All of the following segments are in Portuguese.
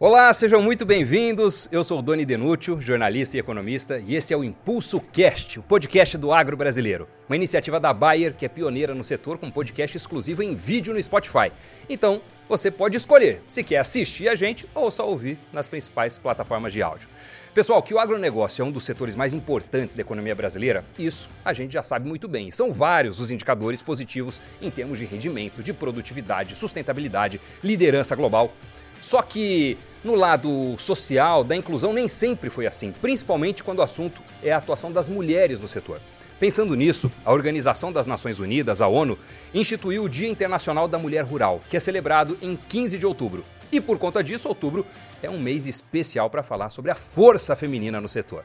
Olá, sejam muito bem-vindos. Eu sou o Doni Denúcio, jornalista e economista, e esse é o Impulso Cast, o podcast do agro brasileiro. Uma iniciativa da Bayer que é pioneira no setor com podcast exclusivo em vídeo no Spotify. Então, você pode escolher se quer assistir a gente ou só ouvir nas principais plataformas de áudio. Pessoal, que o agronegócio é um dos setores mais importantes da economia brasileira, isso a gente já sabe muito bem. São vários os indicadores positivos em termos de rendimento, de produtividade, sustentabilidade, liderança global. Só que no lado social, da inclusão, nem sempre foi assim, principalmente quando o assunto é a atuação das mulheres no setor. Pensando nisso, a Organização das Nações Unidas, a ONU, instituiu o Dia Internacional da Mulher Rural, que é celebrado em 15 de outubro. E por conta disso, outubro é um mês especial para falar sobre a força feminina no setor.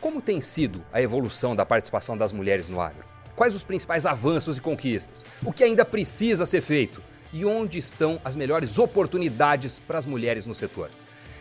Como tem sido a evolução da participação das mulheres no agro? Quais os principais avanços e conquistas? O que ainda precisa ser feito? E onde estão as melhores oportunidades para as mulheres no setor.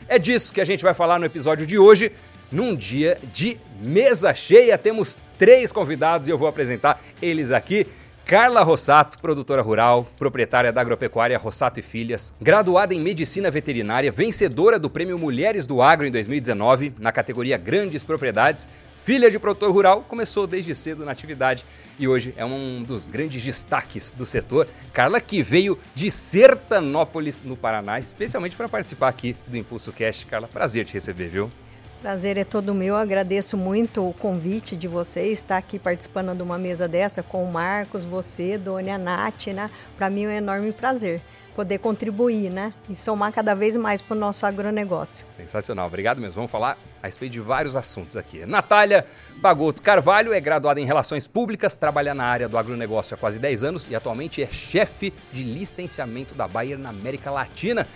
É disso que a gente vai falar no episódio de hoje. Num dia de mesa cheia, temos três convidados e eu vou apresentar eles aqui. Carla Rossato, produtora rural, proprietária da agropecuária Rossato e Filhas, graduada em medicina veterinária, vencedora do Prêmio Mulheres do Agro em 2019, na categoria Grandes Propriedades, filha de produtor rural, começou desde cedo na atividade e hoje é um dos grandes destaques do setor. Carla, que veio de Sertanópolis, no Paraná, especialmente para participar aqui do Impulso Cast. Carla, prazer te receber, viu? Prazer é todo meu. Agradeço muito o convite de vocês estar aqui participando de uma mesa dessa com o Marcos, você, Dona, Nath, né? Para mim é um enorme prazer poder contribuir, né? E somar cada vez mais para o nosso agronegócio. Sensacional, obrigado mesmo. Vamos falar a respeito de vários assuntos aqui. Natália Bagoto Carvalho é graduada em Relações Públicas, trabalha na área do agronegócio há quase 10 anos e atualmente é chefe de licenciamento da Bayer na América Latina.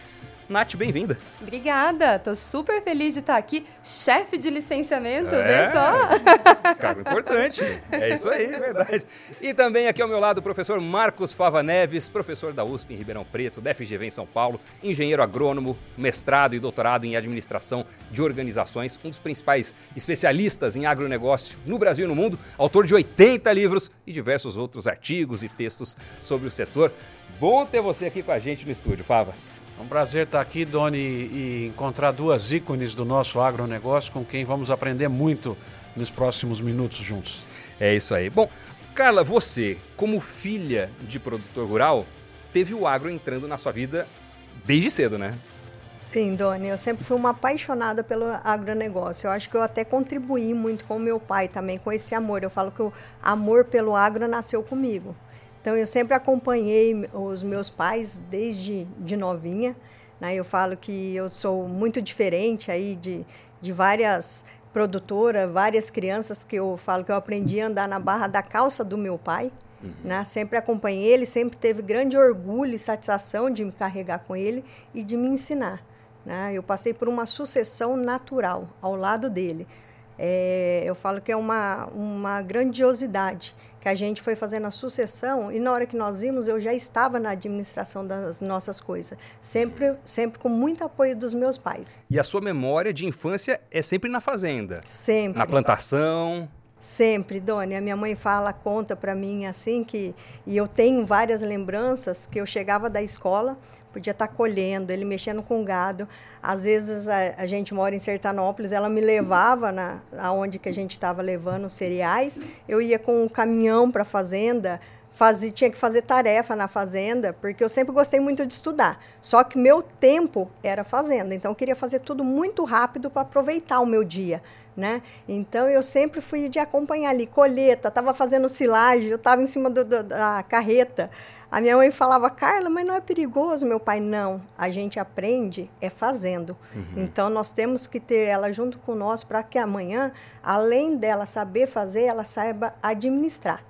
Nath, bem-vinda. Obrigada, tô super feliz de estar aqui, chefe de licenciamento, é, vê só. Cargo importante, é isso aí, é verdade. E também aqui ao meu lado o professor Marcos Fava Neves, professor da USP em Ribeirão Preto, da FGV em São Paulo, engenheiro agrônomo, mestrado e doutorado em administração de organizações, um dos principais especialistas em agronegócio no Brasil e no mundo, autor de 80 livros e diversos outros artigos e textos sobre o setor. Bom ter você aqui com a gente no estúdio, Fava. É um prazer estar aqui, Doni, e encontrar duas ícones do nosso agronegócio com quem vamos aprender muito nos próximos minutos juntos. É isso aí. Bom, Carla, você, como filha de produtor rural, teve o agro entrando na sua vida desde cedo, né? Sim, Doni, eu sempre fui uma apaixonada pelo agronegócio. Eu acho que eu até contribuí muito com o meu pai também, com esse amor. Eu falo que o amor pelo agro nasceu comigo. Então eu sempre acompanhei os meus pais desde de novinha. Né? Eu falo que eu sou muito diferente aí de, de várias produtoras, várias crianças que eu falo que eu aprendi a andar na barra da calça do meu pai. Uhum. Né? Sempre acompanhei ele, sempre teve grande orgulho e satisfação de me carregar com ele e de me ensinar. Né? Eu passei por uma sucessão natural ao lado dele. É, eu falo que é uma, uma grandiosidade que a gente foi fazendo a sucessão e na hora que nós vimos eu já estava na administração das nossas coisas, sempre, sempre com muito apoio dos meus pais. E a sua memória de infância é sempre na fazenda? Sempre. Na plantação? Sempre, Doni. A minha mãe fala, conta para mim assim que e eu tenho várias lembranças que eu chegava da escola, podia estar tá colhendo, ele mexendo com gado. Às vezes a, a gente mora em Sertanópolis, ela me levava na aonde que a gente estava levando os cereais. Eu ia com um caminhão para a fazenda, fazia, tinha que fazer tarefa na fazenda, porque eu sempre gostei muito de estudar. Só que meu tempo era fazenda, então eu queria fazer tudo muito rápido para aproveitar o meu dia. Né? Então eu sempre fui de acompanhar ali, colheita, estava fazendo silagem, eu estava em cima do, do, da carreta. A minha mãe falava, Carla, mas não é perigoso, meu pai. Não, a gente aprende é fazendo. Uhum. Então nós temos que ter ela junto com nós para que amanhã, além dela saber fazer, ela saiba administrar.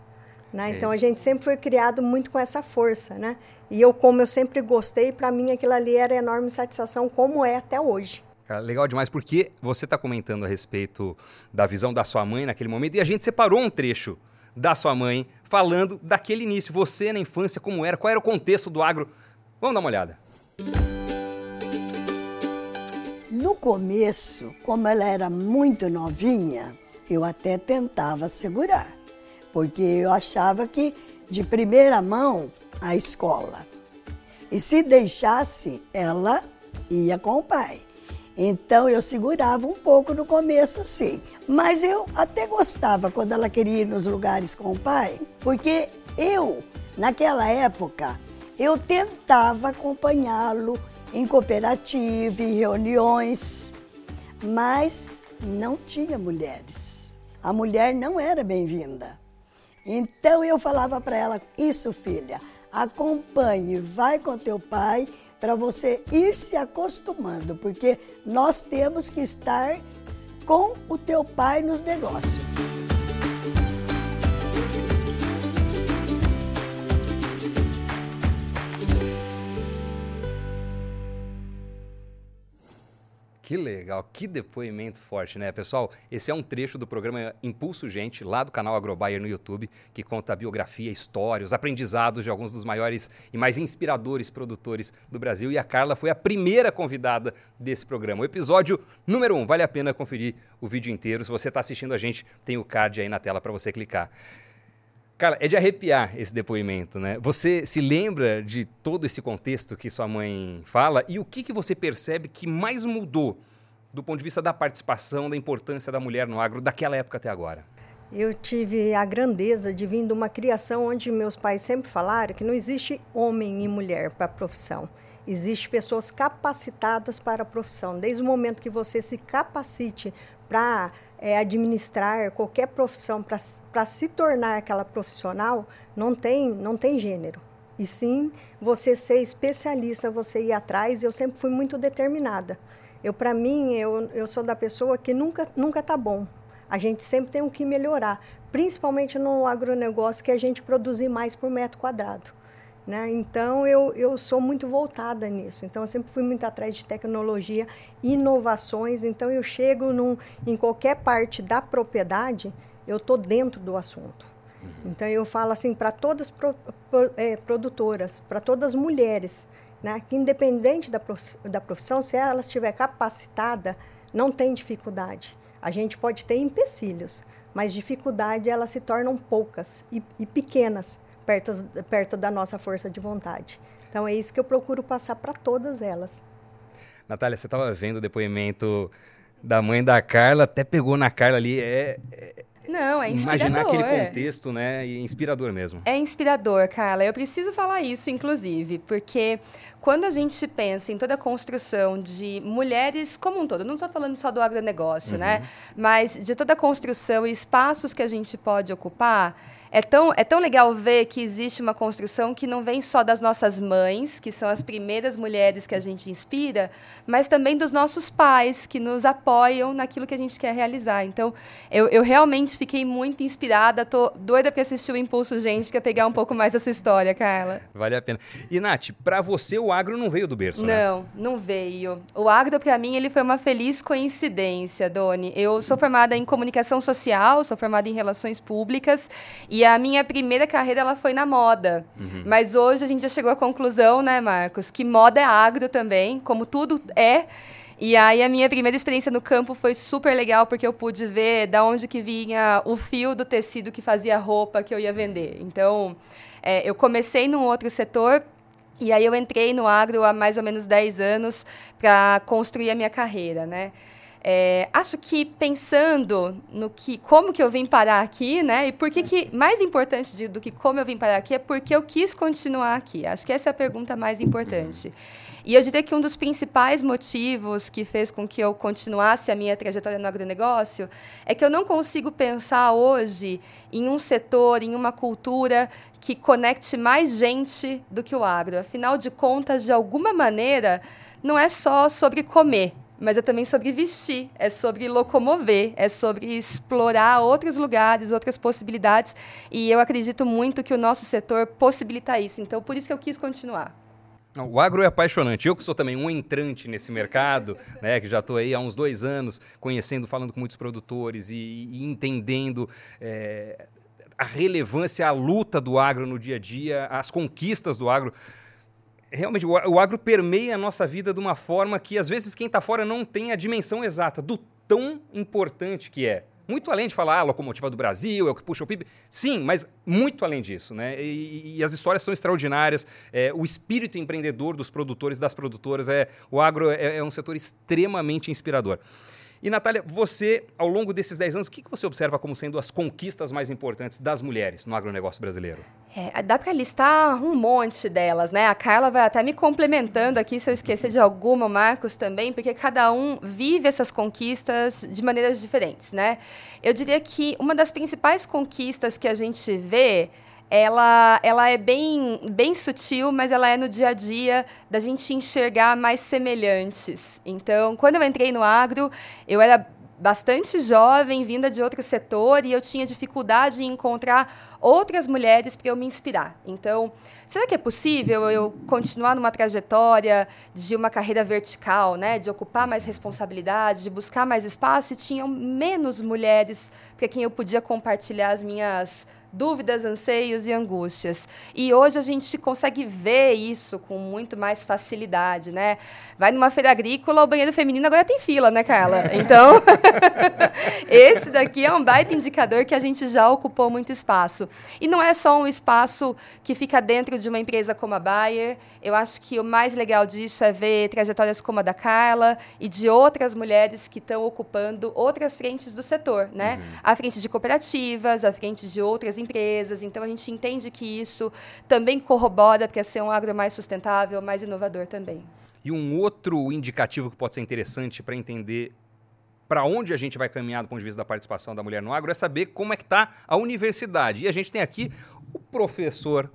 Né? É. Então a gente sempre foi criado muito com essa força, né? E eu, como eu sempre gostei, para mim aquilo ali era enorme satisfação, como é até hoje. Cara, legal demais, porque você está comentando a respeito da visão da sua mãe naquele momento e a gente separou um trecho da sua mãe, falando daquele início. Você na infância, como era, qual era o contexto do agro? Vamos dar uma olhada. No começo, como ela era muito novinha, eu até tentava segurar, porque eu achava que de primeira mão a escola. E se deixasse, ela ia com o pai. Então eu segurava um pouco no começo, sim. Mas eu até gostava quando ela queria ir nos lugares com o pai, porque eu, naquela época, eu tentava acompanhá-lo em cooperativa, em reuniões, mas não tinha mulheres. A mulher não era bem-vinda. Então eu falava para ela: Isso, filha, acompanhe, vai com teu pai para você ir se acostumando, porque nós temos que estar com o teu pai nos negócios. Que legal, que depoimento forte, né? Pessoal, esse é um trecho do programa Impulso Gente, lá do canal Agrobayer no YouTube, que conta a biografia, história, os aprendizados de alguns dos maiores e mais inspiradores produtores do Brasil. E a Carla foi a primeira convidada desse programa. O episódio número um, vale a pena conferir o vídeo inteiro. Se você está assistindo a gente, tem o card aí na tela para você clicar. Carla, é de arrepiar esse depoimento, né? Você se lembra de todo esse contexto que sua mãe fala e o que, que você percebe que mais mudou do ponto de vista da participação, da importância da mulher no agro daquela época até agora? Eu tive a grandeza de vir de uma criação onde meus pais sempre falaram que não existe homem e mulher para a profissão. Existem pessoas capacitadas para a profissão. Desde o momento que você se capacite para é, administrar qualquer profissão para se tornar aquela profissional, não tem, não tem gênero. E sim, você ser especialista, você ir atrás, eu sempre fui muito determinada. Eu, para mim, eu, eu sou da pessoa que nunca nunca tá bom. A gente sempre tem o que melhorar, principalmente no agronegócio, que é a gente produzir mais por metro quadrado. Né? Então, eu, eu sou muito voltada nisso. Então, eu sempre fui muito atrás de tecnologia, inovações. Então, eu chego num, em qualquer parte da propriedade, eu estou dentro do assunto. Uhum. Então, eu falo assim para todas pro, pro, é, produtoras, para todas as mulheres, né? que independente da, da profissão, se ela estiver capacitada, não tem dificuldade. A gente pode ter empecilhos, mas dificuldade elas se tornam poucas e, e pequenas perto, perto da nossa força de vontade. Então é isso que eu procuro passar para todas elas. Natália, você estava vendo o depoimento da mãe da Carla, até pegou na Carla ali. É, é não, é inspirador. Imaginar aquele contexto, né? E inspirador mesmo. É inspirador, Carla. Eu preciso falar isso, inclusive, porque quando a gente pensa em toda a construção de mulheres como um todo, não estou falando só do agronegócio, né? uhum. né? Mas de toda a construção e espaços que a gente pode ocupar é tão, é tão legal ver que existe uma construção que não vem só das nossas mães, que são as primeiras mulheres que a gente inspira, mas também dos nossos pais, que nos apoiam naquilo que a gente quer realizar. Então, eu, eu realmente fiquei muito inspirada, tô doida para assistir o Impulso Gente, para pegar um pouco mais da sua história, Carla. Vale a pena. E, Nath, para você o agro não veio do berço, né? Não, não veio. O agro, para mim, ele foi uma feliz coincidência, Doni. Eu sou formada em comunicação social, sou formada em relações públicas, e a minha primeira carreira ela foi na moda. Uhum. Mas hoje a gente já chegou à conclusão, né, Marcos, que moda é agro também, como tudo é. E aí a minha primeira experiência no campo foi super legal porque eu pude ver da onde que vinha o fio do tecido que fazia a roupa que eu ia vender. Então, é, eu comecei num outro setor e aí eu entrei no agro há mais ou menos 10 anos para construir a minha carreira, né? É, acho que pensando no que, como que eu vim parar aqui, né? E por que que mais importante de, do que como eu vim parar aqui é porque eu quis continuar aqui. Acho que essa é a pergunta mais importante. E eu diria que um dos principais motivos que fez com que eu continuasse a minha trajetória no agronegócio é que eu não consigo pensar hoje em um setor, em uma cultura que conecte mais gente do que o agro. Afinal de contas, de alguma maneira, não é só sobre comer mas é também sobre vestir, é sobre locomover, é sobre explorar outros lugares, outras possibilidades. E eu acredito muito que o nosso setor possibilita isso. Então, por isso que eu quis continuar. O agro é apaixonante. Eu que sou também um entrante nesse mercado, né, que já estou aí há uns dois anos conhecendo, falando com muitos produtores e, e entendendo é, a relevância, a luta do agro no dia a dia, as conquistas do agro realmente o agro permeia a nossa vida de uma forma que às vezes quem está fora não tem a dimensão exata do tão importante que é Muito além de falar, ah, a locomotiva do Brasil, é o que puxa o PIB. Sim, mas muito além disso, né? E, e as histórias são extraordinárias. É, o espírito empreendedor dos produtores, das produtoras, é, o agro é, é um setor extremamente inspirador. E, Natália, você, ao longo desses 10 anos, o que você observa como sendo as conquistas mais importantes das mulheres no agronegócio brasileiro? É, dá para listar um monte delas, né? A Carla vai até me complementando aqui se eu esquecer de alguma, Marcos também, porque cada um vive essas conquistas de maneiras diferentes, né? Eu diria que uma das principais conquistas que a gente vê ela, ela é bem, bem sutil, mas ela é no dia a dia da gente enxergar mais semelhantes. Então, quando eu entrei no agro, eu era bastante jovem, vinda de outro setor, e eu tinha dificuldade em encontrar outras mulheres para eu me inspirar. Então, será que é possível eu continuar numa trajetória de uma carreira vertical, né, de ocupar mais responsabilidade, de buscar mais espaço, e tinham menos mulheres para quem eu podia compartilhar as minhas dúvidas, anseios e angústias. E hoje a gente consegue ver isso com muito mais facilidade, né? Vai numa feira agrícola, o banheiro feminino agora tem fila, né, Carla? Então, esse daqui é um baita indicador que a gente já ocupou muito espaço. E não é só um espaço que fica dentro de uma empresa como a Bayer. Eu acho que o mais legal disso é ver trajetórias como a da Carla e de outras mulheres que estão ocupando outras frentes do setor, né? Uhum. A frente de cooperativas, a frente de outras empresas. Então, a gente entende que isso também corrobora para ser um agro mais sustentável, mais inovador também. E um outro indicativo que pode ser interessante para entender para onde a gente vai caminhar do ponto de vista da participação da mulher no agro é saber como é que está a universidade. E a gente tem aqui o professor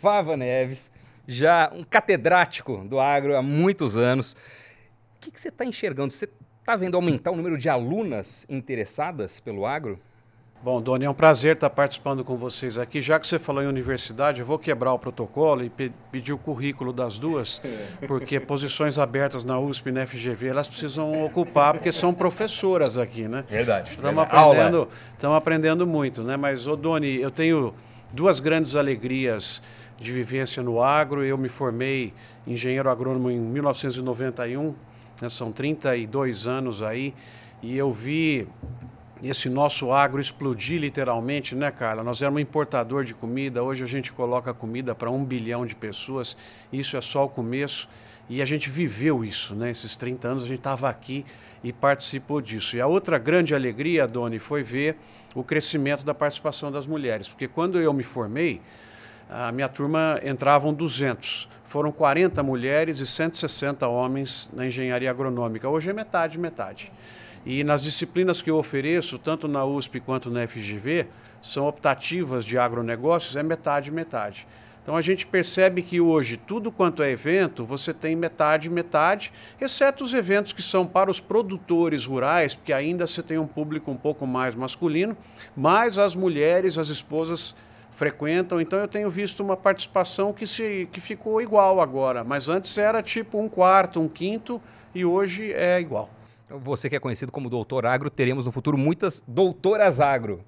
Fava Neves, já um catedrático do agro há muitos anos. O que, que você está enxergando? Você está vendo aumentar o número de alunas interessadas pelo agro? Bom, Doni, é um prazer estar participando com vocês aqui. Já que você falou em universidade, eu vou quebrar o protocolo e pe pedir o currículo das duas, porque posições abertas na USP e na FGV elas precisam ocupar, porque são professoras aqui, né? Verdade. Estamos aprendendo, estamos aprendendo muito, né? Mas, ô Doni, eu tenho duas grandes alegrias de vivência no agro. Eu me formei engenheiro agrônomo em 1991, né? são 32 anos aí, e eu vi esse nosso agro explodir literalmente, né, Carla? Nós éramos importador de comida, hoje a gente coloca comida para um bilhão de pessoas, isso é só o começo, e a gente viveu isso, né? Esses 30 anos a gente estava aqui e participou disso. E a outra grande alegria, Doni, foi ver o crescimento da participação das mulheres, porque quando eu me formei, a minha turma entravam 200. Foram 40 mulheres e 160 homens na engenharia agronômica. Hoje é metade, metade. E nas disciplinas que eu ofereço, tanto na USP quanto na FGV, são optativas de agronegócios, é metade, metade. Então a gente percebe que hoje tudo quanto é evento, você tem metade, metade, exceto os eventos que são para os produtores rurais, porque ainda você tem um público um pouco mais masculino, mas as mulheres, as esposas frequentam. Então eu tenho visto uma participação que, se, que ficou igual agora, mas antes era tipo um quarto, um quinto, e hoje é igual. Você que é conhecido como doutor agro, teremos no futuro muitas doutoras agro.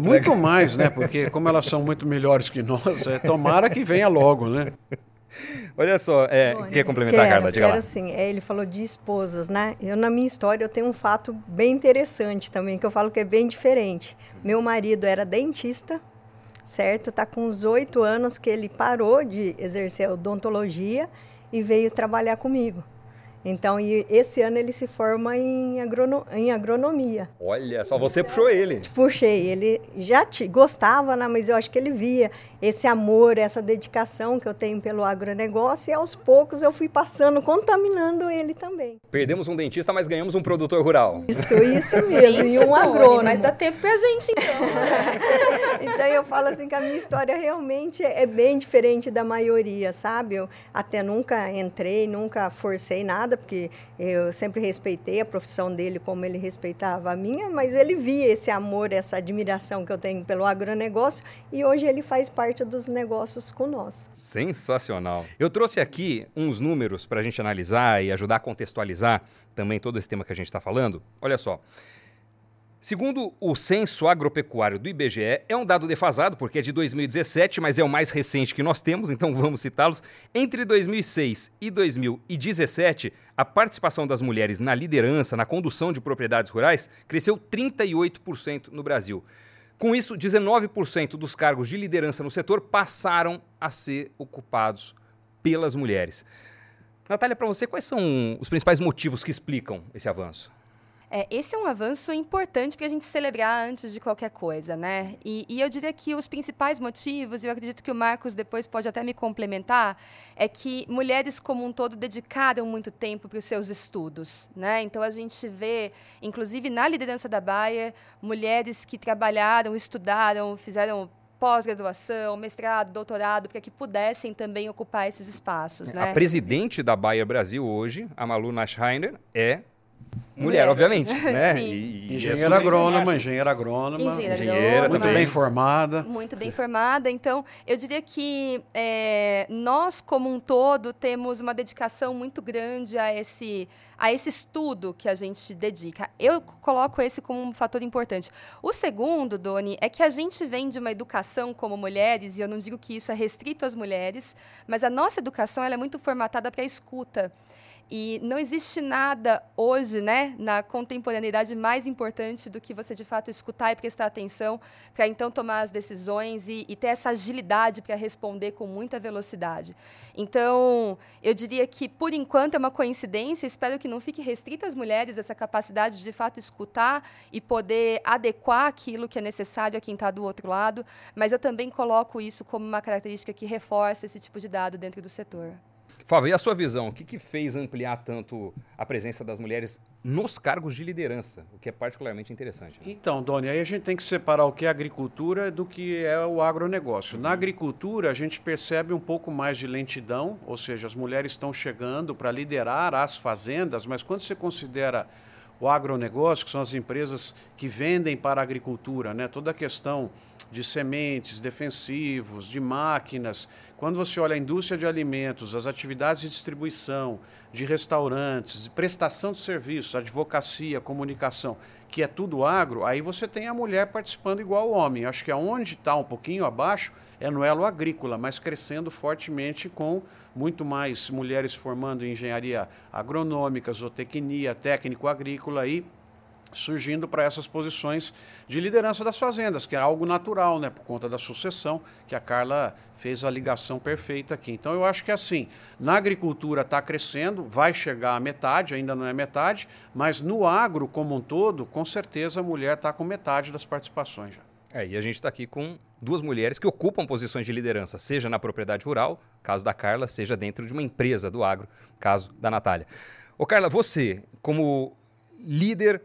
Muito mais, né? Porque como elas são muito melhores que nós, é, tomara que venha logo, né? Olha só, é, Bom, quer complementar, quero, Carla? Diga quero lá. sim. É, ele falou de esposas, né? Eu, na minha história, eu tenho um fato bem interessante também, que eu falo que é bem diferente. Meu marido era dentista, certo? Está com uns oito anos que ele parou de exercer odontologia e veio trabalhar comigo. Então, esse ano ele se forma em, agrono em agronomia. Olha, só você puxou ele. Puxei. Ele já te, gostava, né, mas eu acho que ele via esse amor, essa dedicação que eu tenho pelo agronegócio e aos poucos eu fui passando, contaminando ele também. Perdemos um dentista, mas ganhamos um produtor rural. Isso, isso mesmo. Gente, e um agrônomo. Mas dá tempo pra gente, então. então eu falo assim que a minha história realmente é bem diferente da maioria, sabe? Eu até nunca entrei, nunca forcei nada, porque eu sempre respeitei a profissão dele como ele respeitava a minha, mas ele via esse amor, essa admiração que eu tenho pelo agronegócio e hoje ele faz parte parte dos negócios com nós. Sensacional. Eu trouxe aqui uns números para a gente analisar e ajudar a contextualizar também todo esse tema que a gente está falando. Olha só. Segundo o censo agropecuário do IBGE, é um dado defasado porque é de 2017, mas é o mais recente que nós temos, então vamos citá-los. Entre 2006 e 2017, a participação das mulheres na liderança, na condução de propriedades rurais, cresceu 38% no Brasil. Com isso, 19% dos cargos de liderança no setor passaram a ser ocupados pelas mulheres. Natália, para você, quais são os principais motivos que explicam esse avanço? É, esse é um avanço importante para a gente celebrar antes de qualquer coisa, né? E, e, eu diria que os principais motivos, e eu acredito que o Marcos depois pode até me complementar, é que mulheres como um todo dedicaram muito tempo para os seus estudos, né? Então a gente vê, inclusive na liderança da Bayer, mulheres que trabalharam, estudaram, fizeram pós-graduação, mestrado, doutorado, para que pudessem também ocupar esses espaços. Né? A presidente da Bayer Brasil hoje, a Malu Naschreiner, é Mulher, obviamente, né? E, e engenheira agrônoma, engenheira agrônoma, engenheira, engenheira muito bem formada. Muito bem formada. Então, eu diria que é, nós, como um todo, temos uma dedicação muito grande a esse, a esse estudo que a gente dedica. Eu coloco esse como um fator importante. O segundo, Doni, é que a gente vem de uma educação como mulheres, e eu não digo que isso é restrito às mulheres, mas a nossa educação ela é muito formatada para a escuta. E não existe nada hoje, né, na contemporaneidade mais importante do que você de fato escutar e prestar atenção para então tomar as decisões e, e ter essa agilidade para responder com muita velocidade. Então, eu diria que por enquanto é uma coincidência, espero que não fique restrita às mulheres essa capacidade de de fato escutar e poder adequar aquilo que é necessário a quem está do outro lado, mas eu também coloco isso como uma característica que reforça esse tipo de dado dentro do setor. Fábio, e a sua visão? O que, que fez ampliar tanto a presença das mulheres nos cargos de liderança, o que é particularmente interessante? Né? Então, Doni, aí a gente tem que separar o que é agricultura do que é o agronegócio. Na agricultura, a gente percebe um pouco mais de lentidão, ou seja, as mulheres estão chegando para liderar as fazendas, mas quando você considera o agronegócio, que são as empresas que vendem para a agricultura, né? toda a questão de sementes, defensivos, de máquinas. Quando você olha a indústria de alimentos, as atividades de distribuição, de restaurantes, de prestação de serviços, advocacia, comunicação, que é tudo agro, aí você tem a mulher participando igual o homem. Acho que aonde está um pouquinho abaixo é no elo agrícola, mas crescendo fortemente com muito mais mulheres formando em engenharia agronômica, zootecnia, técnico agrícola e surgindo para essas posições de liderança das fazendas, que é algo natural, né, por conta da sucessão, que a Carla fez a ligação perfeita aqui. Então eu acho que assim, na agricultura está crescendo, vai chegar à metade, ainda não é metade, mas no agro como um todo, com certeza a mulher está com metade das participações já. É, e a gente está aqui com duas mulheres que ocupam posições de liderança, seja na propriedade rural, caso da Carla, seja dentro de uma empresa do agro, caso da Natália. Ô Carla, você, como líder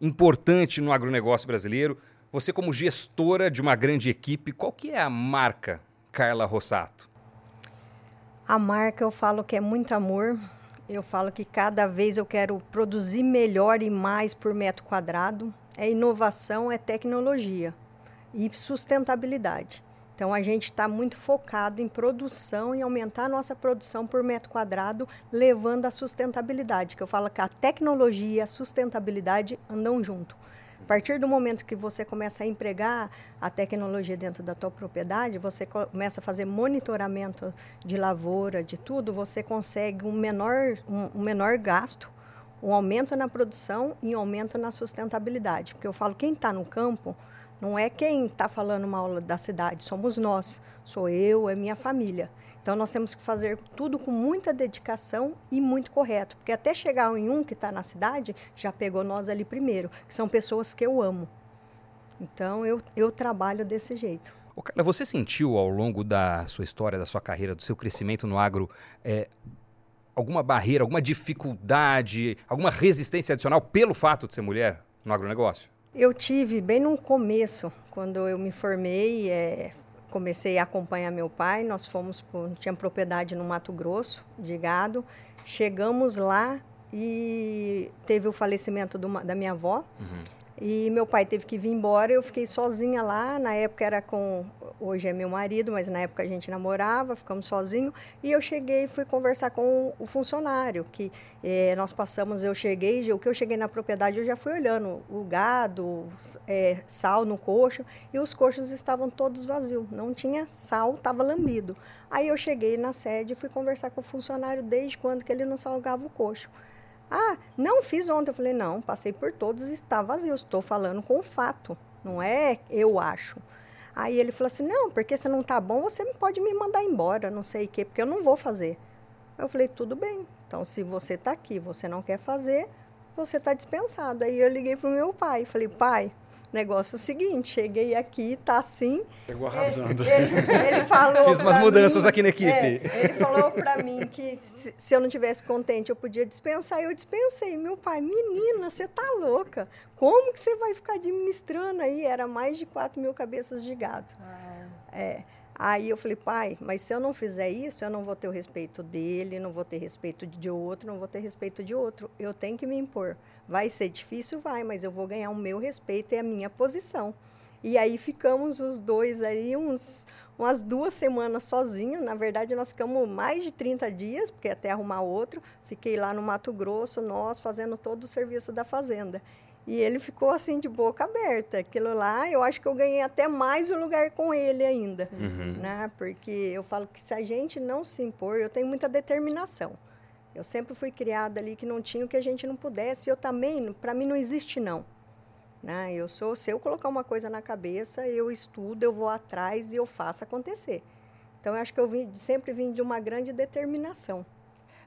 importante no agronegócio brasileiro, você como gestora de uma grande equipe, qual que é a marca Carla Rossato? A marca eu falo que é muito amor. Eu falo que cada vez eu quero produzir melhor e mais por metro quadrado é inovação, é tecnologia e sustentabilidade. Então a gente está muito focado em produção e aumentar a nossa produção por metro quadrado, levando a sustentabilidade, que eu falo que a tecnologia e a sustentabilidade andam junto. A partir do momento que você começa a empregar a tecnologia dentro da tua propriedade, você começa a fazer monitoramento de lavoura, de tudo, você consegue um menor, um, um menor gasto um aumento na produção e um aumento na sustentabilidade. Porque eu falo, quem está no campo não é quem está falando mal da cidade, somos nós. Sou eu, é minha família. Então nós temos que fazer tudo com muita dedicação e muito correto. Porque até chegar em um que está na cidade, já pegou nós ali primeiro, que são pessoas que eu amo. Então eu, eu trabalho desse jeito. Ô, Carla, você sentiu ao longo da sua história, da sua carreira, do seu crescimento no agro, é, alguma barreira, alguma dificuldade, alguma resistência adicional pelo fato de ser mulher no agronegócio? Eu tive bem no começo, quando eu me formei, é, comecei a acompanhar meu pai. Nós fomos, tinha propriedade no Mato Grosso de gado. Chegamos lá e teve o falecimento do, da minha avó. Uhum. E meu pai teve que vir embora, eu fiquei sozinha lá. Na época era com hoje é meu marido, mas na época a gente namorava, ficamos sozinhos. E eu cheguei e fui conversar com o funcionário, que é, nós passamos, eu cheguei, o que eu cheguei na propriedade, eu já fui olhando o gado, é, sal no coxo, e os coxos estavam todos vazios. Não tinha sal, estava lambido. Aí eu cheguei na sede e fui conversar com o funcionário desde quando que ele não salgava o coxo. Ah, não fiz ontem. Eu falei, não, passei por todos e está vazio. Estou falando com o fato, não é eu acho. Aí ele falou assim, não, porque se não tá bom, você pode me mandar embora, não sei o quê, porque eu não vou fazer. Eu falei, tudo bem. Então, se você está aqui, você não quer fazer, você está dispensado. Aí eu liguei para o meu pai, falei, pai, Negócio é o seguinte, cheguei aqui, tá assim. Chegou arrasando. Ele, ele, ele falou. Fiz umas mudanças mim, aqui na equipe. É, ele falou para mim que se, se, eu não tivesse contente, eu podia dispensar. Eu dispensei. Meu pai, menina, você tá louca. Como que você vai ficar administrando aí? Era mais de 4 mil cabeças de gado. Ah. É. Aí eu falei, pai, mas se eu não fizer isso, eu não vou ter o respeito dele, não vou ter respeito de outro, não vou ter respeito de outro. Eu tenho que me impor. Vai ser difícil? Vai, mas eu vou ganhar o meu respeito e a minha posição. E aí ficamos os dois aí uns, umas duas semanas sozinhos. Na verdade, nós ficamos mais de 30 dias, porque até arrumar outro. Fiquei lá no Mato Grosso, nós fazendo todo o serviço da fazenda. E ele ficou assim de boca aberta. Aquilo lá, eu acho que eu ganhei até mais o lugar com ele ainda. Uhum. Né? Porque eu falo que se a gente não se impor, eu tenho muita determinação. Eu sempre fui criada ali que não tinha o que a gente não pudesse. Eu também, para mim não existe não. Né? Eu sou, se eu colocar uma coisa na cabeça, eu estudo, eu vou atrás e eu faço acontecer. Então eu acho que eu vim, sempre vim de uma grande determinação.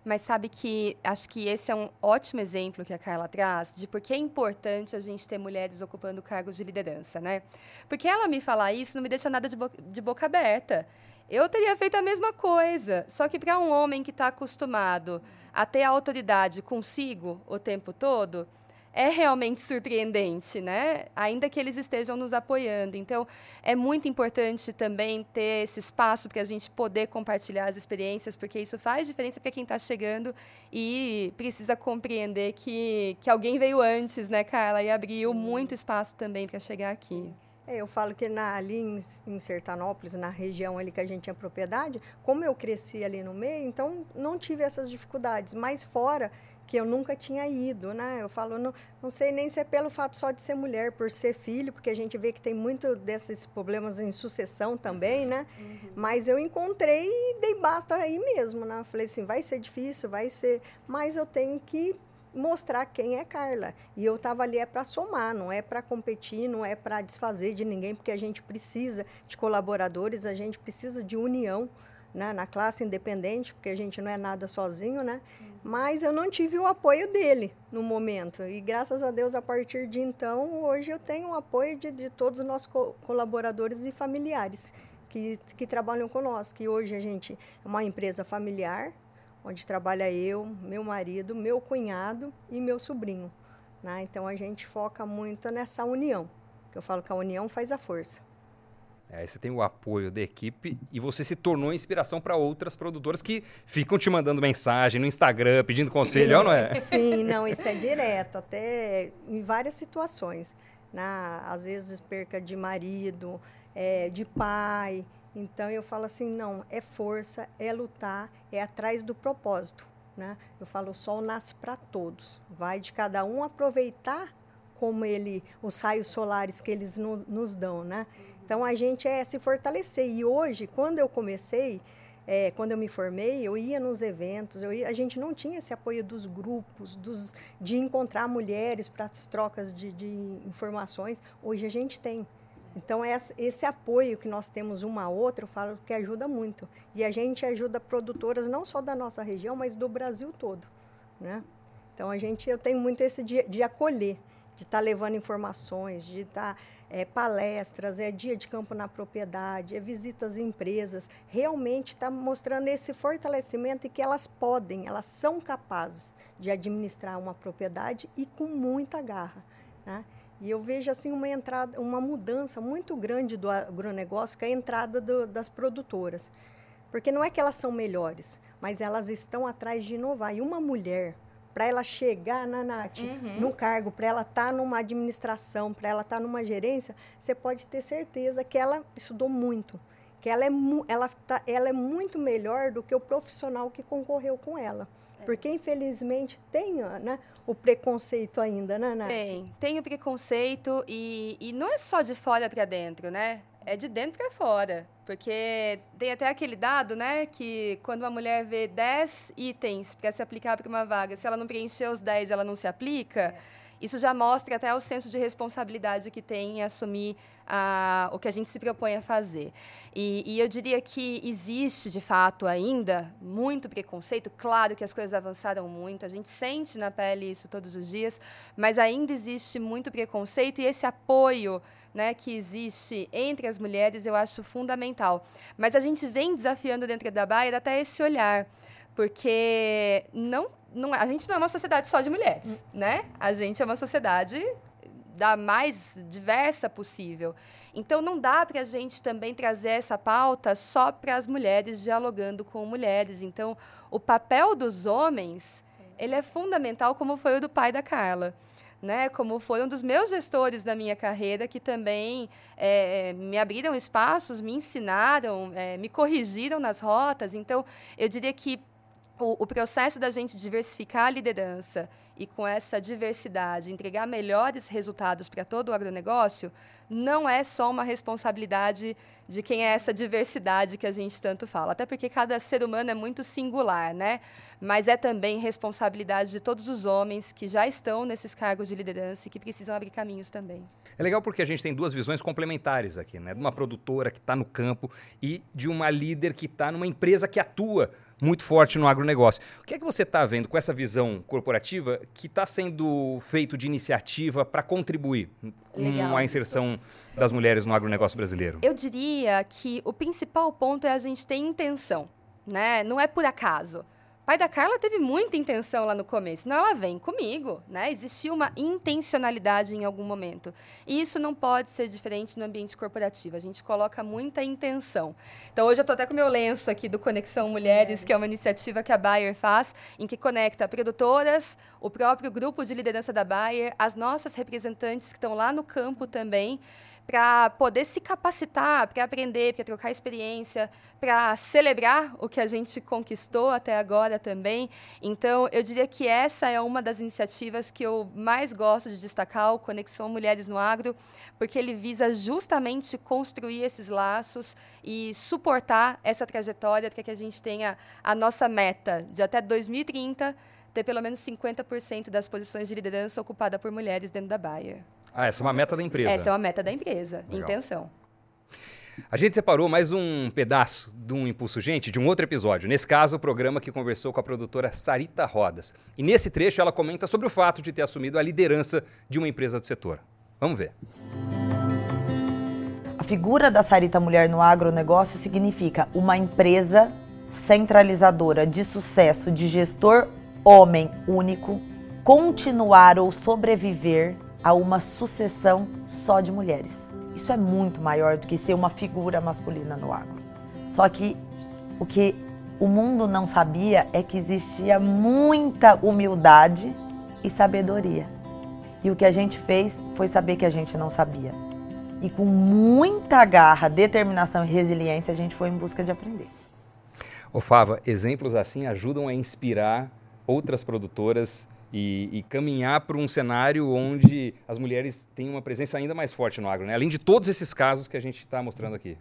Mas sabe que acho que esse é um ótimo exemplo que a Carla traz de por que é importante a gente ter mulheres ocupando cargos de liderança, né? Porque ela me falar isso não me deixa nada de, bo de boca aberta. Eu teria feito a mesma coisa, só que para um homem que está acostumado a ter a autoridade consigo o tempo todo, é realmente surpreendente, né? Ainda que eles estejam nos apoiando. Então, é muito importante também ter esse espaço para a gente poder compartilhar as experiências, porque isso faz diferença para quem está chegando e precisa compreender que, que alguém veio antes, né, Carla? E abriu Sim. muito espaço também para chegar aqui. É, eu falo que na, ali em, em, Sertanópolis, na região ali que a gente tinha propriedade, como eu cresci ali no meio, então não tive essas dificuldades. Mas fora, que eu nunca tinha ido, né? Eu falo, não, não sei nem se é pelo fato só de ser mulher, por ser filho, porque a gente vê que tem muito desses problemas em sucessão também, né? Uhum. Mas eu encontrei e dei basta aí mesmo, né? Falei assim, vai ser difícil, vai ser, mas eu tenho que mostrar quem é Carla. E eu estava ali é para somar, não é para competir, não é para desfazer de ninguém, porque a gente precisa de colaboradores, a gente precisa de união né, na classe independente, porque a gente não é nada sozinho, né? Mas eu não tive o apoio dele no momento. E graças a Deus, a partir de então, hoje eu tenho o apoio de, de todos os nossos co colaboradores e familiares que, que trabalham conosco. Que hoje a gente é uma empresa familiar, onde trabalha eu, meu marido, meu cunhado e meu sobrinho. Né? Então a gente foca muito nessa união, que eu falo que a união faz a força. Aí você tem o apoio da equipe e você se tornou inspiração para outras produtoras que ficam te mandando mensagem no Instagram, pedindo conselho, não é? Sim, não, isso é direto, até em várias situações. Né? Às vezes perca de marido, é, de pai, então eu falo assim, não, é força, é lutar, é atrás do propósito. Né? Eu falo, o sol nasce para todos. Vai de cada um aproveitar como ele, os raios solares que eles no, nos dão, né? Então a gente é se fortalecer. E hoje, quando eu comecei, é, quando eu me formei, eu ia nos eventos, eu ia, a gente não tinha esse apoio dos grupos, dos, de encontrar mulheres para as trocas de, de informações. Hoje a gente tem. Então, esse apoio que nós temos uma a outra, eu falo que ajuda muito. E a gente ajuda produtoras não só da nossa região, mas do Brasil todo. Né? Então, a gente, eu tenho muito esse de, de acolher, de estar tá levando informações, de estar tá, é, palestras, é dia de campo na propriedade, é visitas em empresas. Realmente está mostrando esse fortalecimento e que elas podem, elas são capazes de administrar uma propriedade e com muita garra. Né? E eu vejo assim uma entrada, uma mudança muito grande do agronegócio, que é a entrada do, das produtoras. Porque não é que elas são melhores, mas elas estão atrás de inovar. E uma mulher para ela chegar na Nath, Uhum. num cargo, para ela estar numa administração, para ela estar numa gerência, você pode ter certeza que ela estudou muito, que ela é, ela tá, ela é muito melhor do que o profissional que concorreu com ela. Porque, infelizmente, tem né, o preconceito ainda, né, Nath? Tem, tem o preconceito e, e não é só de fora para dentro, né? É de dentro para fora. Porque tem até aquele dado, né, que quando uma mulher vê 10 itens para se aplicar para uma vaga, se ela não preencher os 10, ela não se aplica. Isso já mostra até o senso de responsabilidade que tem em assumir a, o que a gente se propõe a fazer. E, e eu diria que existe, de fato, ainda muito preconceito. Claro que as coisas avançaram muito, a gente sente na pele isso todos os dias, mas ainda existe muito preconceito e esse apoio né, que existe entre as mulheres eu acho fundamental. Mas a gente vem desafiando dentro da Bayer até esse olhar, porque não, não, a gente não é uma sociedade só de mulheres, né? A gente é uma sociedade da mais diversa possível. Então, não dá para a gente também trazer essa pauta só para as mulheres dialogando com mulheres. Então, o papel dos homens ele é fundamental, como foi o do pai da Carla. Né, como foi um dos meus gestores da minha carreira, que também é, me abriram espaços, me ensinaram, é, me corrigiram nas rotas. Então, eu diria que o, o processo da gente diversificar a liderança e com essa diversidade entregar melhores resultados para todo o agronegócio não é só uma responsabilidade de quem é essa diversidade que a gente tanto fala, até porque cada ser humano é muito singular, né? Mas é também responsabilidade de todos os homens que já estão nesses cargos de liderança e que precisam abrir caminhos também. É legal porque a gente tem duas visões complementares aqui, né? De uma produtora que está no campo e de uma líder que está numa empresa que atua muito forte no agronegócio. O que é que você está vendo com essa visão corporativa que está sendo feito de iniciativa para contribuir Legal. com a inserção das mulheres no agronegócio brasileiro? Eu diria que o principal ponto é a gente ter intenção, né? Não é por acaso. Pai da Carla teve muita intenção lá no começo. Não, ela vem comigo, né? Existia uma intencionalidade em algum momento. E isso não pode ser diferente no ambiente corporativo. A gente coloca muita intenção. Então, hoje eu estou até com o meu lenço aqui do Conexão Mulheres, que é uma iniciativa que a Bayer faz, em que conecta produtoras, o próprio grupo de liderança da Bayer, as nossas representantes que estão lá no campo também, para poder se capacitar, para aprender, para trocar experiência, para celebrar o que a gente conquistou até agora também. Então, eu diria que essa é uma das iniciativas que eu mais gosto de destacar, o Conexão Mulheres no Agro, porque ele visa justamente construir esses laços e suportar essa trajetória para que a gente tenha a nossa meta de até 2030 ter pelo menos 50% das posições de liderança ocupada por mulheres dentro da Bayer. Ah, essa é uma meta da empresa. Essa é uma meta da empresa, Legal. intenção. A gente separou mais um pedaço de um Impulso Gente de um outro episódio. Nesse caso, o programa que conversou com a produtora Sarita Rodas. E nesse trecho ela comenta sobre o fato de ter assumido a liderança de uma empresa do setor. Vamos ver. A figura da Sarita Mulher no agronegócio significa uma empresa centralizadora de sucesso de gestor homem único continuar ou sobreviver a uma sucessão só de mulheres. Isso é muito maior do que ser uma figura masculina no agro. Só que o que o mundo não sabia é que existia muita humildade e sabedoria. E o que a gente fez foi saber que a gente não sabia. E com muita garra, determinação e resiliência, a gente foi em busca de aprender. Ô Fava, exemplos assim ajudam a inspirar outras produtoras e, e caminhar para um cenário onde as mulheres têm uma presença ainda mais forte no agro, né? Além de todos esses casos que a gente está mostrando aqui.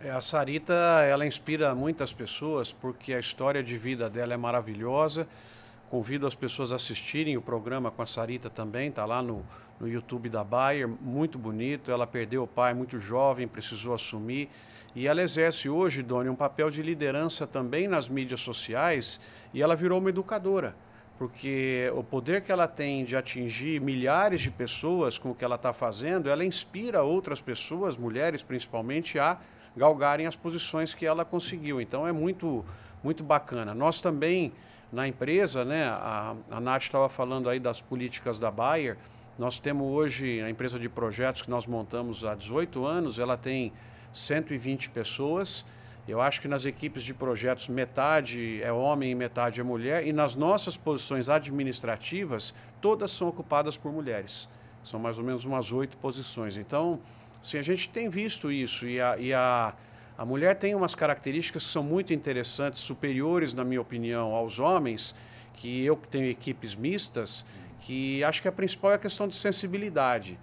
É, a Sarita, ela inspira muitas pessoas porque a história de vida dela é maravilhosa. Convido as pessoas a assistirem o programa com a Sarita também, está lá no, no YouTube da Bayer, muito bonito. Ela perdeu o pai muito jovem, precisou assumir. E ela exerce hoje, Doni, um papel de liderança também nas mídias sociais e ela virou uma educadora porque o poder que ela tem de atingir milhares de pessoas com o que ela está fazendo, ela inspira outras pessoas, mulheres principalmente, a galgarem as posições que ela conseguiu. Então é muito, muito bacana. Nós também, na empresa, né, a, a Nath estava falando aí das políticas da Bayer, nós temos hoje a empresa de projetos que nós montamos há 18 anos, ela tem 120 pessoas Eu acho que nas equipes de projetos metade é homem e metade é mulher, e nas nossas posições administrativas, todas são ocupadas por mulheres. São mais ou menos umas oito posições. Então, assim, a gente tem visto isso, e a, e a, a mulher tem umas características que são muito interessantes, superiores, na minha opinião, aos homens, que eu que tenho equipes mistas, que acho que a principal é a questão de sensibilidade.